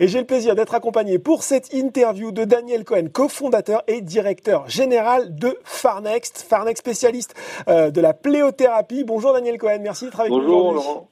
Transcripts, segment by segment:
Et j'ai le plaisir d'être accompagné pour cette interview de Daniel Cohen, cofondateur et directeur général de Farnext, Farnext spécialiste euh, de la pléothérapie. Bonjour Daniel Cohen, merci d'être avec nous. Bonjour Laurent.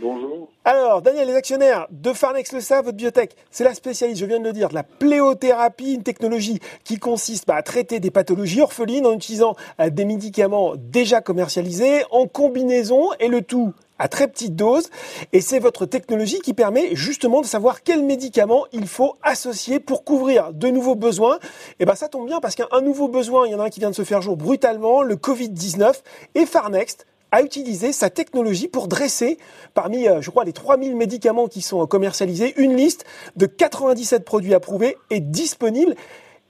Bonjour. Alors, Daniel, les actionnaires de Farnex le savent, votre biotech, c'est la spécialiste, je viens de le dire, de la pléothérapie, une technologie qui consiste bah, à traiter des pathologies orphelines en utilisant euh, des médicaments déjà commercialisés en combinaison et le tout à très petite dose. Et c'est votre technologie qui permet justement de savoir quels médicaments il faut associer pour couvrir de nouveaux besoins. Et ben ça tombe bien parce qu'un nouveau besoin, il y en a un qui vient de se faire jour brutalement, le Covid-19. Et Farnext a utilisé sa technologie pour dresser, parmi, euh, je crois, les 3000 médicaments qui sont commercialisés, une liste de 97 produits approuvés et disponibles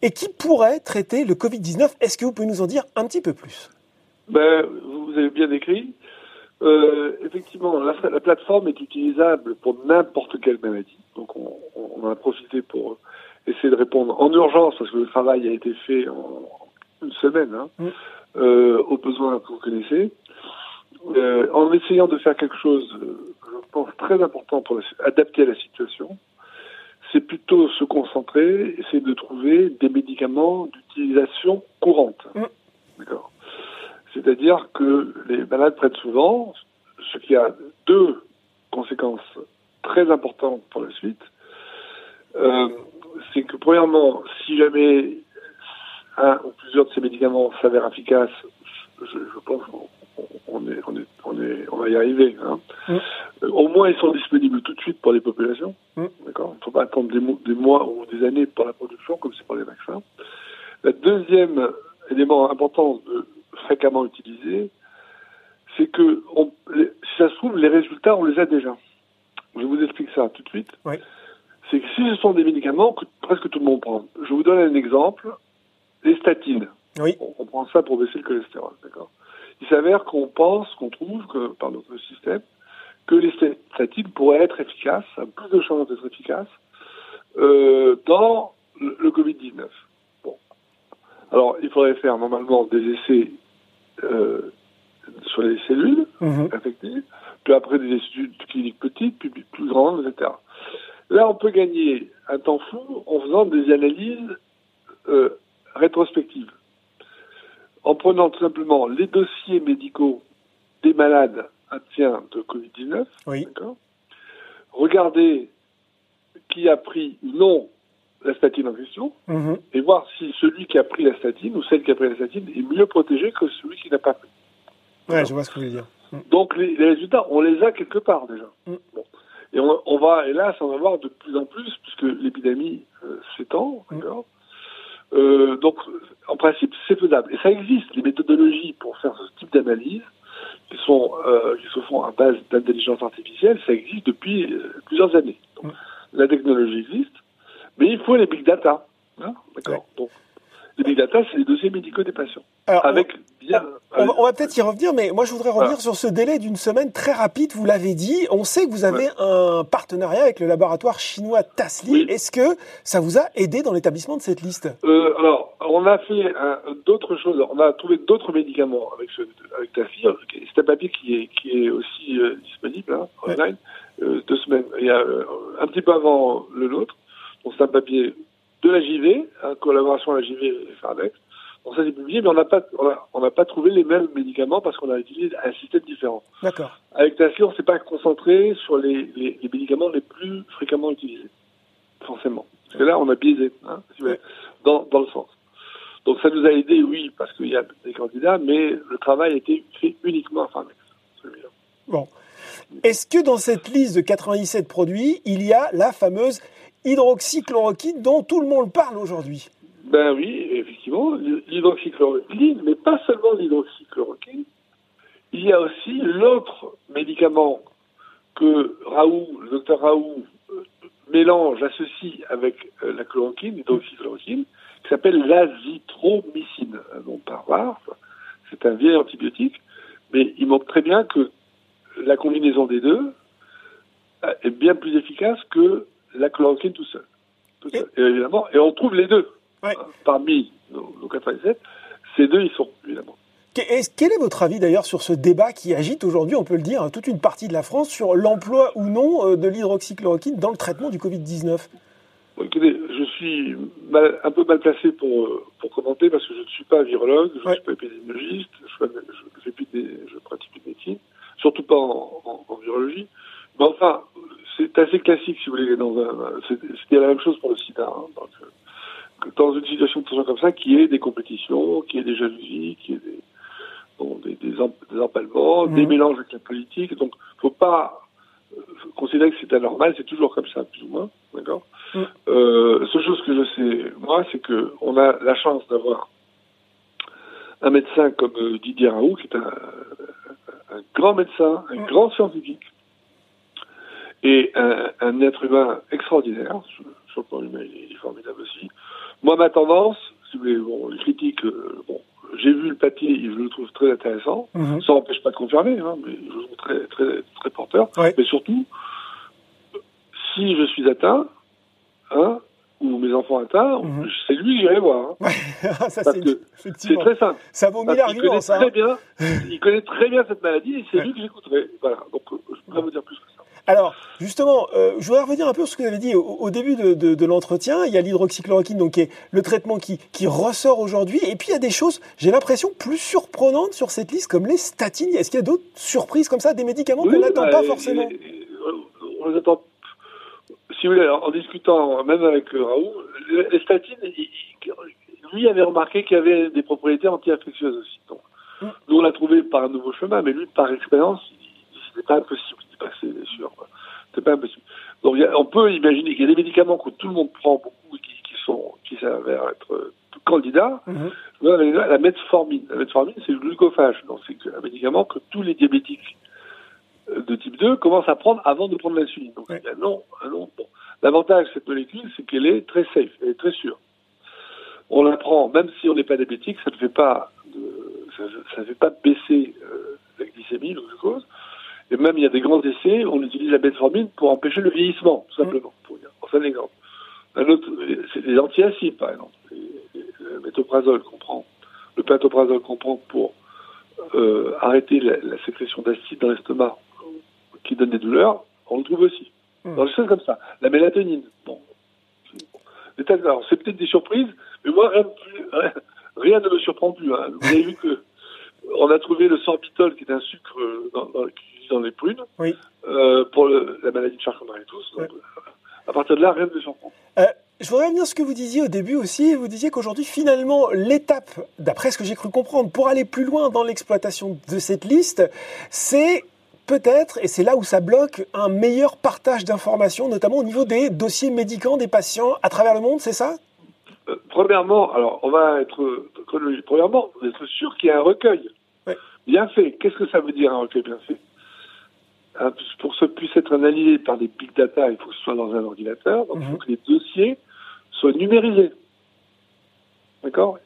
et qui pourraient traiter le Covid-19. Est-ce que vous pouvez nous en dire un petit peu plus? Ben, Vous avez bien décrit. Euh, effectivement, la, la, plateforme est utilisable pour n'importe quelle maladie. Donc, on, on, en a profité pour essayer de répondre en urgence, parce que le travail a été fait en une semaine, hein, mmh. euh, aux besoins que vous connaissez. Euh, en essayant de faire quelque chose, je pense, très important pour adapter à la situation, c'est plutôt se concentrer, essayer de trouver des médicaments d'utilisation courante. Mmh. D'accord c'est-à-dire que les malades prennent souvent, ce qui a deux conséquences très importantes pour la suite. Euh, c'est que premièrement, si jamais un ou plusieurs de ces médicaments s'avèrent efficaces, je, je pense qu'on on est, on est, on est, on va y arriver. Hein. Mm. Euh, au moins, ils sont disponibles tout de suite pour les populations. Mm. D'accord. Il ne faut pas attendre des, des, mois ou des années pour la production, comme c'est pour les vaccins. Le deuxième élément important de, fréquemment utilisé, c'est que on, si ça se trouve, les résultats, on les a déjà. Je vous explique ça tout de suite. Oui. C'est que si ce sont des médicaments que presque tout le monde prend, je vous donne un exemple, les statines. Oui. On, on prend ça pour baisser le cholestérol, d'accord Il s'avère qu'on pense, qu'on trouve, que par notre système, que les statines pourraient être efficaces, plus de chances d'être efficaces, euh, dans le, le Covid-19. Bon. Alors, il faudrait faire normalement des essais euh, sur les cellules infectées, puis après des études cliniques petites, puis plus grandes, etc. Là, on peut gagner un temps fou en faisant des analyses euh, rétrospectives. En prenant tout simplement les dossiers médicaux des malades atteints de Covid-19, Oui. d'accord? Regarder qui a pris ou non la statine en question, Mhm. et voir si celui qui a pris la statine ou celle qui a pris la statine est mieux protégé que celui qui n'a pas pris. Ouais, je vois ce que vous voulez dire. Donc les, les résultats, on les a quelque part déjà. Mm. Bon. Et on, on va, hélas, en avoir de plus en plus, puisque l'épidémie euh, s'étend, Mm. d'accord Euh, Donc, en principe, c'est faisable. Et ça existe, les méthodologies pour faire ce type d'analyse, qui, sont, euh, qui se font à base d'intelligence artificielle, ça existe depuis plusieurs années. Donc, Mm. La technologie existe, mais il faut les big data. hein, d'accord Donc, les big data, c'est les dossiers médicaux des patients. Alors, Avec bien... On va, peut-être y revenir, mais moi je voudrais revenir sur ce délai d'une semaine très rapide. Vous l'avez dit, on sait que vous avez un partenariat avec le laboratoire chinois Tasly. Oui. Est-ce que ça vous a aidé dans l'établissement de cette liste? Euh, alors, on a fait d'autres choses. On a trouvé d'autres médicaments avec ce, avec. C'est un papier qui est, qui est aussi euh, disponible hein, Ouais. online. Euh, deux semaines. Il y a un petit peu avant le nôtre. Donc c'est un papier de la JV, en collaboration à la JV et Fardex. Donc ça c'est publié, mais on n'a pas, on a- on pas trouvé les mêmes médicaments parce qu'on a utilisé un système différent. D'accord. Avec Tasly, on ne s'est pas concentré sur les, les, les médicaments les plus fréquemment utilisés, forcément. Parce que là, on a biaisé, hein, dans, dans le sens. Donc ça nous a aidé, oui, parce qu'il y a des candidats, mais le travail a été fait uniquement à celui-là. Bon. Est-ce que dans cette liste de 97 produits, il y a la fameuse hydroxychloroquine dont tout le monde parle aujourd'hui Ben oui, effectivement, l'hydroxychloroquine, mais pas seulement l'hydroxychloroquine. Il y a aussi l'autre médicament que Raoult, le docteur Raoult, euh, mélange, associe avec euh, la chloroquine, l'hydroxychloroquine, qui s'appelle l'azithromycine, un nom barbare. C'est un vieil antibiotique, mais il montre très bien que la combinaison des deux euh, est bien plus efficace que la chloroquine tout seul. Tout seul. Et, évidemment, et on trouve les deux Ouais. parmi nos, nos 87. Ces deux, ils sont, évidemment. Quel est votre avis d'ailleurs sur ce débat qui agite aujourd'hui, on peut le dire, toute une partie de la France sur l'emploi ou non euh, de l'hydroxychloroquine dans le traitement du Covid-19 Écoutez, je suis un peu mal placé pour, pour commenter parce que je ne suis pas virologue, je ne suis pas épidémiologiste, je, je, pratique une médecine, surtout pas en, virologie. Mais enfin, c'est assez classique, si vous voulez. Dans c'était la même chose pour le sida. Hein, dans une situation de tension comme ça, qui est des compétitions, qui est des jalousies, qui est des, bon, des, des, des mhm. mélanges avec la politique. Donc, faut pas euh, considérer que c'est anormal, c'est toujours comme ça, plus ou moins. D'accord? Mhm. euh, Seule chose que je sais, moi, c'est que on a la chance d'avoir un médecin comme euh, Didier Raoult, qui est un, un grand médecin, un mhm. grand scientifique, et un, un, être humain extraordinaire. Sur le plan humain, il est formidable aussi. Moi, ma tendance, si vous voulez, bon, les critiques, euh, bon, j'ai vu le papier, je le trouve très intéressant. Mhm. Ça n'empêche pas de confirmer, hein, mais je le trouve très, très, très porteur. Mais surtout, si je suis atteint, hein, ou mes enfants atteints, mhm. c'est lui que j'irai voir. Hein. ça, c'est très simple. Ça vaut mille arguments, ça. Très bien, il connaît très bien cette maladie et c'est lui que j'écouterai. Voilà. Donc, je ne peux pas vous dire plus que ça. Alors, justement, euh, je voudrais revenir un peu sur ce que vous avez dit au, début de, l'entretien. Il y a l'hydroxychloroquine, donc qui est le traitement qui, ressort aujourd'hui. Et puis, il y a des choses, j'ai l'impression, plus surprenantes sur cette liste, comme les statines. Est-ce qu'il y a d'autres surprises comme ça, des médicaments qu'on n'attend pas bah, forcément? On les attend. Si vous voulez, en discutant même avec euh, Raoult, les statines, lui avait remarqué qu'il y avait des propriétés anti-infectieuses aussi. Donc, mm. nous, on l'a trouvé par un nouveau chemin, mais lui, par expérience, c'était pas impossible c'est pas impossible. Donc on peut imaginer qu'il y a des médicaments que tout le monde prend beaucoup et qui, sont qui s'avèrent être euh, candidats. Mhm. La metformine. La metformine, c'est le glucophage. Donc c'est un médicament que tous les diabétiques euh, de type 2 commencent à prendre avant de prendre l'insuline. Donc non, non. Bon. L'avantage de cette molécule, c'est qu'elle est très safe, elle est très sûre. On la prend, même si on n'est pas diabétique, ça ne fait pas ça, ne fait pas baisser euh, la glycémie, le glucose. Et même, il y a des grands essais, on utilise la metformine pour empêcher le vieillissement, tout simplement. Pour. C'est un exemple. Un autre, c'est des antiacides, par exemple. Le métoprazole qu'on prend, le pentoprazole qu'on prend pour euh, arrêter la, sécrétion d'acide dans l'estomac qui donne des douleurs, on le trouve aussi. Dans des choses comme ça. La mélatonine, bon. c'est peut-être des surprises, mais moi, rien, ne me surprend plus. Hein. Vous avez vu que on a trouvé le sorbitol, qui est un sucre dans, dans, dans les prunes euh, pour la maladie de Charcot-Marie-Tous. Euh, à partir de là, rien ne surprend. Euh, je voudrais revenir ce que vous disiez au début aussi. Vous disiez qu'aujourd'hui, finalement, l'étape, d'après ce que j'ai cru comprendre, pour aller plus loin dans l'exploitation de cette liste, c'est peut-être, et c'est là où ça bloque, un meilleur partage d'informations, notamment au niveau des dossiers médicaux des patients à travers le monde, c'est ça? Premièrement, alors on va être Premièrement, êtes sûr qu'il y a un recueil bien fait. Qu'est-ce que ça veut dire un recueil bien fait? Pour que ça puisse être analysé par des big data, il faut que ce soit dans un ordinateur. Donc, il faut mhm. que les dossiers soient numérisés. D'accord?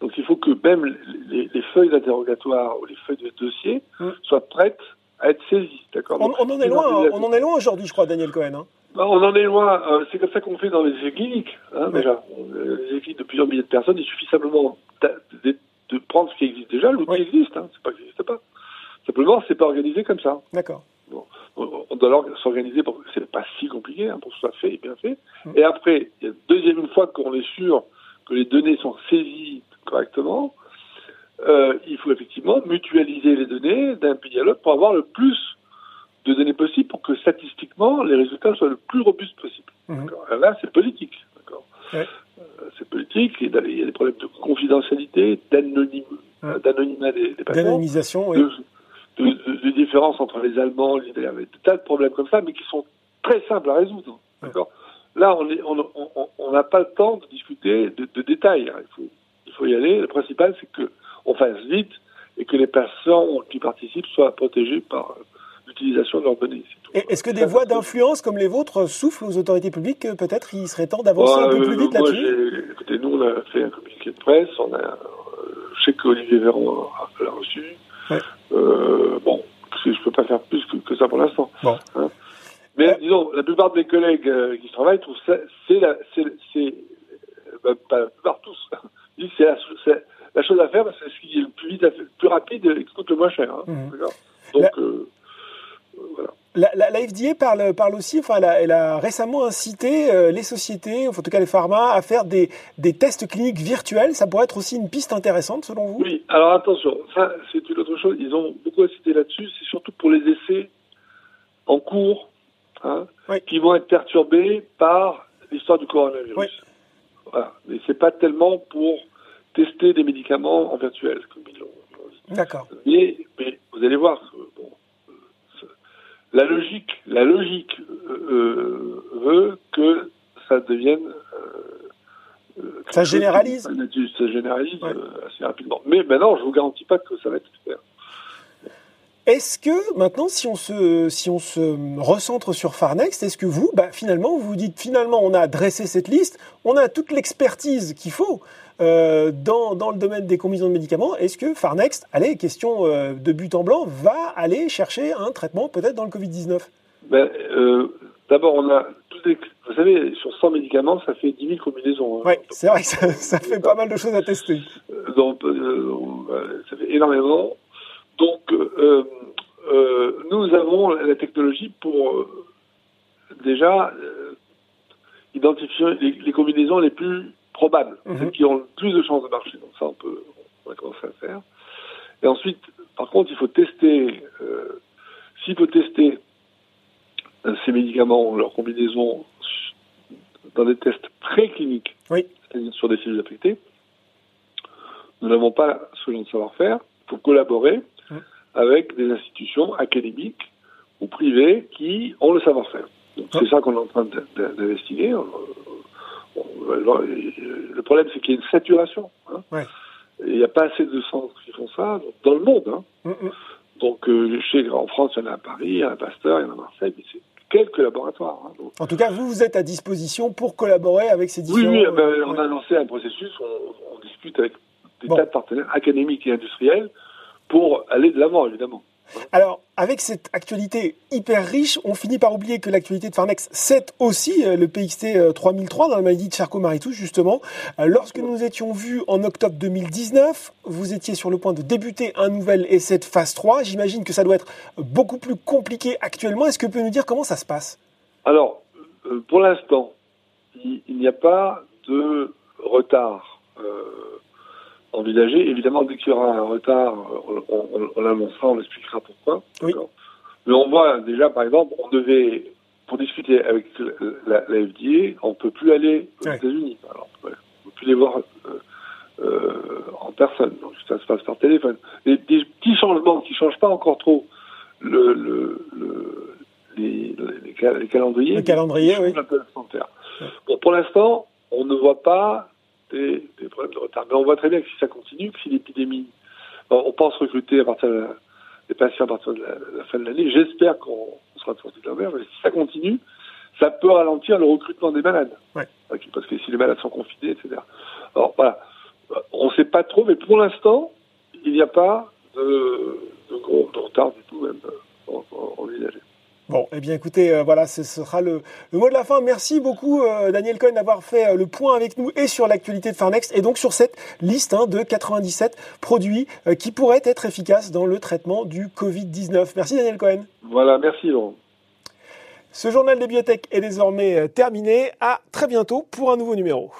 Donc, il faut que même les, feuilles d'interrogatoire ou les feuilles de dossier mhm. soient prêtes à être saisies. D'accord? On, en est loin, on en est loin aujourd'hui, je crois, Daniel Cohen. Hein. Bah, on en est loin. Euh, c'est comme ça qu'on fait dans les cliniques. Hein, déjà. Les équipes de plusieurs milliers de personnes, il suffit simplement de, prendre ce qui existe déjà. L'outil existe, hein, c'est pas que ça n'existe pas. Simplement, c'est pas organisé comme ça. D'accord doit s'organiser pour que c'est pas si compliqué hein, pour que ce soit fait et bien fait. Mm. Et après, il y a deuxième fois qu'on est sûr que les données sont saisies correctement, euh, il faut effectivement mutualiser les données d'un pays à l'autre pour avoir le plus de données possible pour que statistiquement les résultats soient le plus robustes possible. Mm-hmm. Là, c'est politique. Euh, c'est politique, il y a des problèmes de confidentialité, d'anonymat des, des. D'anonymisation, oui de, différence entre les Allemands, les Italiens, des tas de problèmes comme ça, mais qui sont très simples à résoudre. D'accord Là, on n'a on, on, pas le temps de discuter de, détails. Hein. Il, faut, il faut y aller. Le principal, c'est que on fasse vite et que les personnes qui participent soient protégées par euh, l'utilisation de leurs données. Est-ce que des voix d'influence comme les vôtres soufflent aux autorités publiques Peut-être il serait temps d'avancer un peu plus vite là-dessus? Écoutez, nous, on a fait un communiqué de presse. On a, euh, je sais qu'Olivier Véran l'a reçu. Euh, bon, je ne peux pas faire plus que, ça pour l'instant. Hein. Mais disons, la plupart de mes collègues euh, qui travaillent trouvent ça, c'est la, c'est, bah, pas la plupart tous, c'est la, la, chose à faire parce que c'est ce qui est le plus vite, plus moins cher. Hein, d'accord Donc, La- euh. La, la, la FDA parle, parle aussi, enfin, elle a, elle a récemment incité euh, les sociétés, en tout cas les pharma, à faire des, des tests cliniques virtuels. Ça pourrait être aussi une piste intéressante selon vous? Oui, alors attention, ça c'est une autre chose. Ils ont beaucoup incité là-dessus. C'est surtout pour les essais en cours hein, Oui. qui vont être perturbés par l'histoire du coronavirus. Oui. Voilà. Mais c'est pas tellement pour tester des médicaments en virtuel, comme ils l'ont l'ont dit. D'accord. Mais, mais vous allez voir, euh, bon, euh, c'est- la logique, la logique euh, euh, veut que ça devienne euh, euh, Ça généralise. Ça généralise Ouais. euh, assez rapidement. Mais maintenant, je vous garantis pas que ça va être super. Est-ce que maintenant, si on se, si on se recentre sur Farnext, est-ce que vous, bah, finalement, vous vous dites finalement, on a dressé cette liste, on a toute l'expertise qu'il faut euh, dans, dans le domaine des combinaisons de médicaments. Est-ce que Farnext, allez, question euh, de but en blanc, va aller chercher un traitement peut-être dans le Covid-19 Ben, euh, D'abord, on a vous savez, sur 100 médicaments, ça fait 10 000 combinaisons. hein. Oui, c'est vrai que ça, ça fait pas mal de choses à tester. Donc, euh, ça fait énormément. Donc, euh, euh, nous avons la technologie pour euh, déjà identifier les, les combinaisons les plus probables, Mhm. celles qui ont le plus de chances de marcher. Donc ça, on peut, on va commencer à le faire. Et ensuite, par contre, il faut tester. S'il faut tester ces médicaments, leurs combinaisons, dans des tests précliniques, Oui. c'est-à-dire sur des cellules affectées, nous n'avons pas ce genre de savoir-faire. Il faut collaborer. Avec des institutions académiques ou privées qui ont le savoir-faire. Donc Ah. c'est ça qu'on est en train d'investiguer. Le problème, c'est qu'il y a une saturation. hein. Ouais. Il n'y a pas assez de centres qui font ça dans le monde. hein. Mm, mm. Donc, euh, qu'en France, il y en a à Paris, il y en a à Pasteur, il y en a à Marseille, mais c'est quelques laboratoires. hein. Donc, En tout cas, vous, vous êtes à disposition pour collaborer avec ces oui, différents... oui, ben, euh, on a lancé un processus, on, on discute avec des Bon. tas de partenaires académiques et industriels pour aller de l'avant, évidemment. Alors, avec cette actualité hyper riche, on finit par oublier que l'actualité de Farnex, c'est aussi euh, le PXT euh, 3003 dans la maladie de Charcot-Marie-Touche, justement. Euh, Lorsque nous nous étions vus en octobre 2019, vous étiez sur le point de débuter un nouvel essai de phase 3. J'imagine que ça doit être beaucoup plus compliqué actuellement. Est-ce que vous pouvez nous dire comment ça se passe? Alors, euh, pour l'instant, il, il n'y a pas de retard euh, Évidemment, dès qu'il y aura un retard, on, on, on l'annoncera, on expliquera pourquoi. Oui. Mais on voit déjà, par exemple, on devait, pour discuter avec la, la FDA, on ne peut plus aller aux Ouais. États-Unis. Alors, ouais, on ne peut plus les voir euh, euh, en personne. Donc, ça se passe par téléphone. Des, des petits changements qui ne changent pas encore trop le, le, le- les, les, les calendriers. Le calendrier, oui. Bon, pour l'instant, on ne voit pas des, des problèmes de retard. Mais on voit très bien que si ça continue, que si l'épidémie, bon, on pense recruter à partir de la- des patients à partir de la, la fin de l'année. J'espère qu'on on sera sorti de l'envers, mais si ça continue, ça peut ralentir le recrutement des malades. Ouais. Parce que si les malades sont confinés, etc. Alors voilà, on ne sait pas trop, mais pour l'instant, il n'y a pas de, de gros de retard du tout même euh, en- en- envisagé. Bon, eh bien écoutez, euh, voilà, ce sera le, le mot de la fin. Merci beaucoup euh, Daniel Cohen d'avoir fait euh, le point avec nous et sur l'actualité de Farnext et donc sur cette liste hein, de 97 produits qui pourraient être efficaces dans le traitement du Covid-19. Merci Daniel Cohen. Voilà, merci Laurent. Ce journal des biotech est désormais terminé. À très bientôt pour un nouveau numéro.